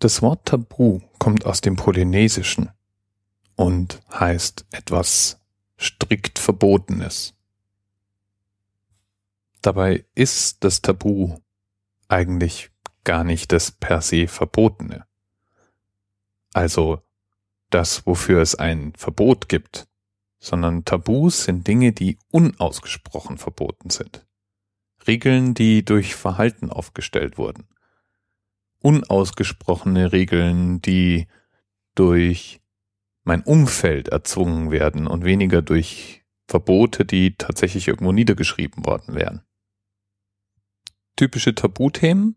Das Wort Tabu kommt aus dem Polynesischen und heißt etwas strikt Verbotenes. Dabei ist das Tabu eigentlich gar nicht das per se Verbotene. Also das, wofür es ein Verbot gibt, sondern Tabus sind Dinge, die unausgesprochen verboten sind. Regeln, die durch Verhalten aufgestellt wurden unausgesprochene Regeln, die durch mein Umfeld erzwungen werden und weniger durch Verbote, die tatsächlich irgendwo niedergeschrieben worden wären. Typische Tabuthemen?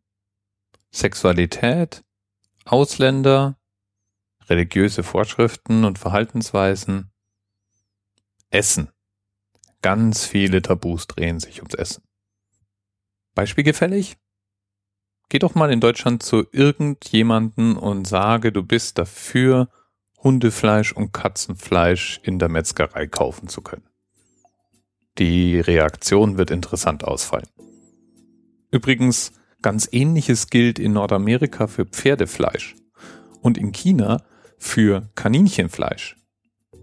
Sexualität, Ausländer, religiöse Vorschriften und Verhaltensweisen, Essen. Ganz viele Tabus drehen sich ums Essen. Beispielgefällig? Geh doch mal in Deutschland zu irgendjemanden und sage, du bist dafür, Hundefleisch und Katzenfleisch in der Metzgerei kaufen zu können. Die Reaktion wird interessant ausfallen. Übrigens, ganz ähnliches gilt in Nordamerika für Pferdefleisch und in China für Kaninchenfleisch.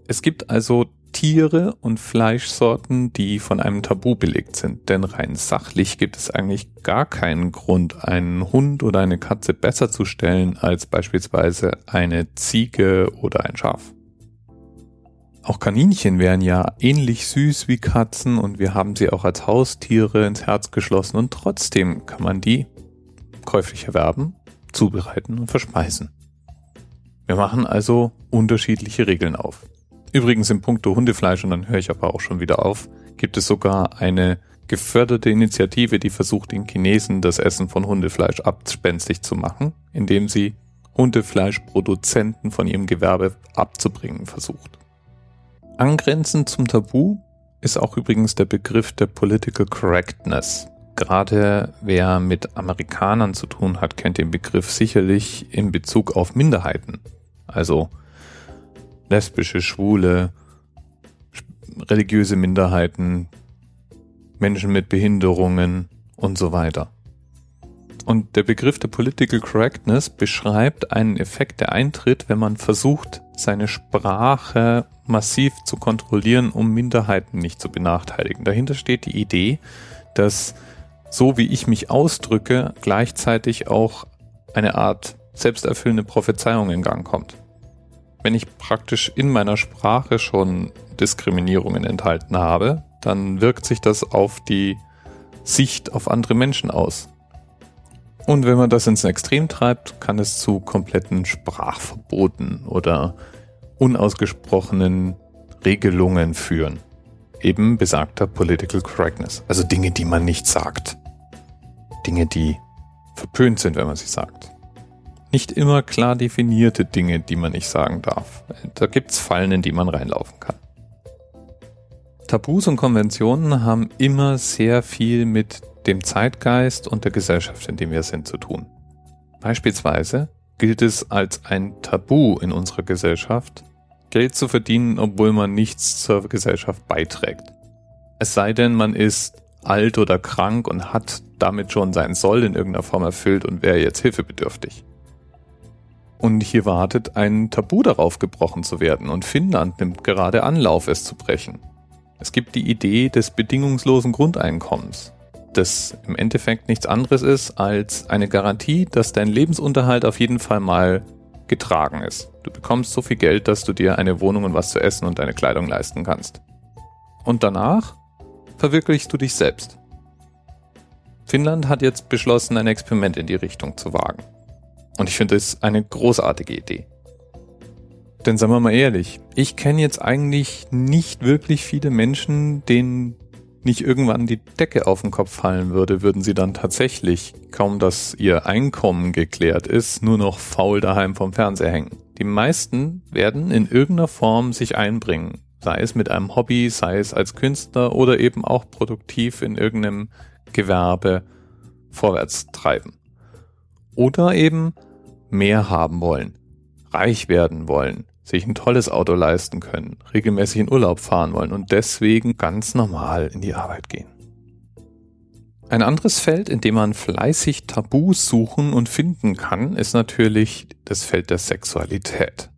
Es gibt also Tiere und Fleischsorten, die von einem Tabu belegt sind. Denn rein sachlich gibt es eigentlich gar keinen Grund, einen Hund oder eine Katze besser zu stellen als beispielsweise eine Ziege oder ein Schaf. Auch Kaninchen wären ja ähnlich süß wie Katzen und wir haben sie auch als Haustiere ins Herz geschlossen und trotzdem kann man die käuflich erwerben, zubereiten und verspeisen. Wir machen also unterschiedliche Regeln auf. Übrigens im Punkto Hundefleisch, und dann höre ich aber auch schon wieder auf, gibt es sogar eine geförderte Initiative, die versucht, den Chinesen das Essen von Hundefleisch abspenstig zu machen, indem sie Hundefleischproduzenten von ihrem Gewerbe abzubringen versucht. Angrenzend zum Tabu ist auch übrigens der Begriff der Political Correctness. Gerade wer mit Amerikanern zu tun hat, kennt den Begriff sicherlich in Bezug auf Minderheiten. Also lesbische, schwule, religiöse Minderheiten, Menschen mit Behinderungen und so weiter. Und der Begriff der Political Correctness beschreibt einen Effekt, der eintritt, wenn man versucht, seine Sprache massiv zu kontrollieren, um Minderheiten nicht zu benachteiligen. Dahinter steht die Idee, dass so wie ich mich ausdrücke, gleichzeitig auch eine Art selbsterfüllende Prophezeiung in Gang kommt wenn ich praktisch in meiner Sprache schon Diskriminierungen enthalten habe, dann wirkt sich das auf die Sicht auf andere Menschen aus. Und wenn man das ins Extrem treibt, kann es zu kompletten Sprachverboten oder unausgesprochenen Regelungen führen. Eben besagter Political Correctness. Also Dinge, die man nicht sagt. Dinge, die verpönt sind, wenn man sie sagt nicht immer klar definierte Dinge, die man nicht sagen darf. Da gibt's Fallen, in die man reinlaufen kann. Tabus und Konventionen haben immer sehr viel mit dem Zeitgeist und der Gesellschaft, in dem wir sind, zu tun. Beispielsweise gilt es als ein Tabu in unserer Gesellschaft, Geld zu verdienen, obwohl man nichts zur Gesellschaft beiträgt. Es sei denn, man ist alt oder krank und hat damit schon sein Soll in irgendeiner Form erfüllt und wäre jetzt hilfebedürftig. Und hier wartet ein Tabu darauf gebrochen zu werden und Finnland nimmt gerade Anlauf, es zu brechen. Es gibt die Idee des bedingungslosen Grundeinkommens, das im Endeffekt nichts anderes ist als eine Garantie, dass dein Lebensunterhalt auf jeden Fall mal getragen ist. Du bekommst so viel Geld, dass du dir eine Wohnung und was zu essen und deine Kleidung leisten kannst. Und danach verwirklichst du dich selbst. Finnland hat jetzt beschlossen, ein Experiment in die Richtung zu wagen. Und ich finde es eine großartige Idee. Denn sagen wir mal ehrlich, ich kenne jetzt eigentlich nicht wirklich viele Menschen, denen nicht irgendwann die Decke auf den Kopf fallen würde, würden sie dann tatsächlich, kaum dass ihr Einkommen geklärt ist, nur noch faul daheim vom Fernseher hängen. Die meisten werden in irgendeiner Form sich einbringen, sei es mit einem Hobby, sei es als Künstler oder eben auch produktiv in irgendeinem Gewerbe vorwärts treiben. Oder eben mehr haben wollen, reich werden wollen, sich ein tolles Auto leisten können, regelmäßig in Urlaub fahren wollen und deswegen ganz normal in die Arbeit gehen. Ein anderes Feld, in dem man fleißig Tabus suchen und finden kann, ist natürlich das Feld der Sexualität.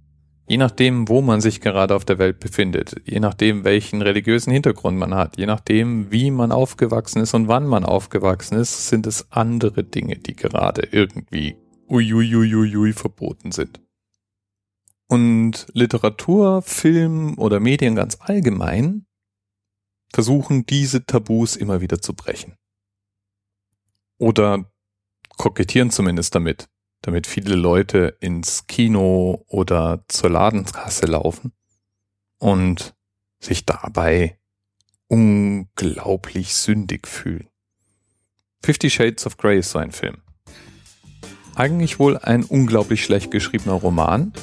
Je nachdem, wo man sich gerade auf der Welt befindet, je nachdem, welchen religiösen Hintergrund man hat, je nachdem, wie man aufgewachsen ist und wann man aufgewachsen ist, sind es andere Dinge, die gerade irgendwie uiuiuiui verboten sind. Und Literatur, Film oder Medien ganz allgemein versuchen diese Tabus immer wieder zu brechen. Oder kokettieren zumindest damit, damit viele Leute ins Kino oder zur Ladenkasse laufen und sich dabei unglaublich sündig fühlen. Fifty Shades of Grey ist so ein Film. Eigentlich wohl ein unglaublich schlecht geschriebener Roman,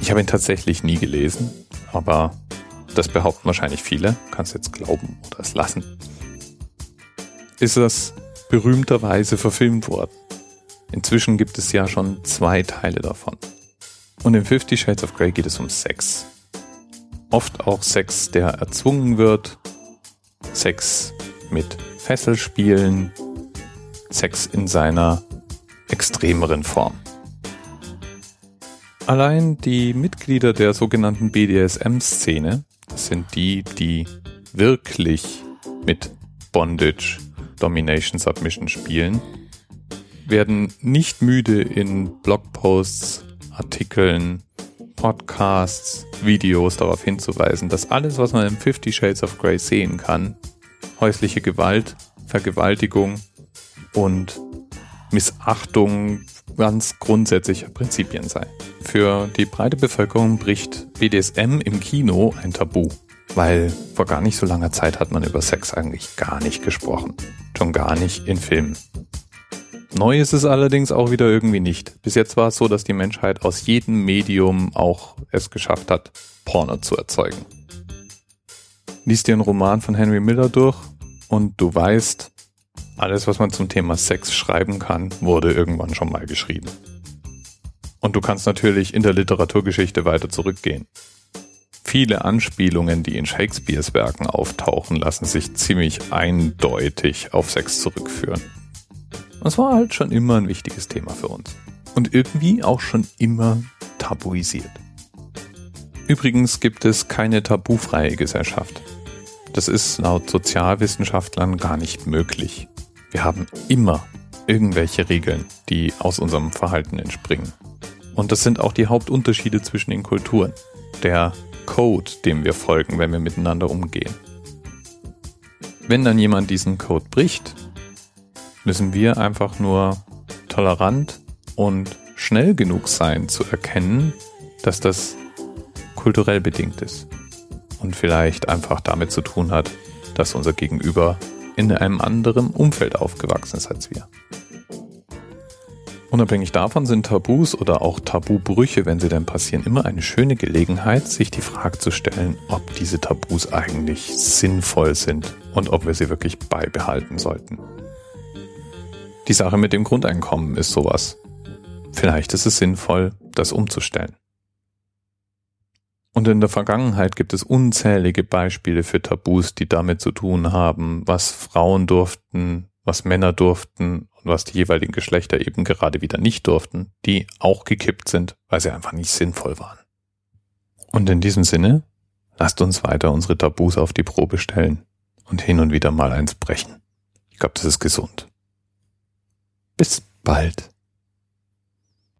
ich habe ihn tatsächlich nie gelesen, aber das behaupten wahrscheinlich viele. Kannst jetzt glauben oder es lassen. Ist das berühmterweise verfilmt worden. Inzwischen gibt es ja schon zwei Teile davon. Und in Fifty Shades of Grey geht es um Sex. Oft auch Sex, der erzwungen wird. Sex mit Fesselspielen. Sex in seiner extremeren Form. Allein die Mitglieder der sogenannten BDSM-Szene, das sind die, die wirklich mit Bondage, Domination, Submission spielen, werden nicht müde in Blogposts, Artikeln, Podcasts, Videos darauf hinzuweisen, dass alles, was man in Fifty Shades of Grey sehen kann, häusliche Gewalt, Vergewaltigung und Missachtung ganz grundsätzlicher Prinzipien sei. Für die breite Bevölkerung bricht BDSM im Kino ein Tabu, weil vor gar nicht so langer Zeit hat man über Sex eigentlich gar nicht gesprochen. Schon gar nicht in Filmen. Neu ist es allerdings auch wieder irgendwie nicht. Bis jetzt war es so, dass die Menschheit aus jedem Medium auch es geschafft hat, Porno zu erzeugen. Lies dir einen Roman von Henry Miller durch und du weißt, alles, was man zum Thema Sex schreiben kann, wurde irgendwann schon mal geschrieben. Und du kannst natürlich in der Literaturgeschichte weiter zurückgehen. Viele Anspielungen, die in Shakespeares Werken auftauchen, lassen sich ziemlich eindeutig auf Sex zurückführen. Das war halt schon immer ein wichtiges Thema für uns. Und irgendwie auch schon immer tabuisiert. Übrigens gibt es keine tabufreie Gesellschaft. Das ist laut Sozialwissenschaftlern gar nicht möglich. Wir haben immer irgendwelche Regeln, die aus unserem Verhalten entspringen. Und das sind auch die Hauptunterschiede zwischen den Kulturen. Der Code, dem wir folgen, wenn wir miteinander umgehen. Wenn dann jemand diesen Code bricht, müssen wir einfach nur tolerant und schnell genug sein zu erkennen, dass das kulturell bedingt ist und vielleicht einfach damit zu tun hat, dass unser Gegenüber in einem anderen Umfeld aufgewachsen ist als wir. Unabhängig davon sind Tabus oder auch Tabubrüche, wenn sie denn passieren, immer eine schöne Gelegenheit, sich die Frage zu stellen, ob diese Tabus eigentlich sinnvoll sind und ob wir sie wirklich beibehalten sollten. Die Sache mit dem Grundeinkommen ist sowas. Vielleicht ist es sinnvoll, das umzustellen. Und in der Vergangenheit gibt es unzählige Beispiele für Tabus, die damit zu tun haben, was Frauen durften, was Männer durften und was die jeweiligen Geschlechter eben gerade wieder nicht durften, die auch gekippt sind, weil sie einfach nicht sinnvoll waren. Und in diesem Sinne, lasst uns weiter unsere Tabus auf die Probe stellen und hin und wieder mal eins brechen. Ich glaube, das ist gesund. Bis bald.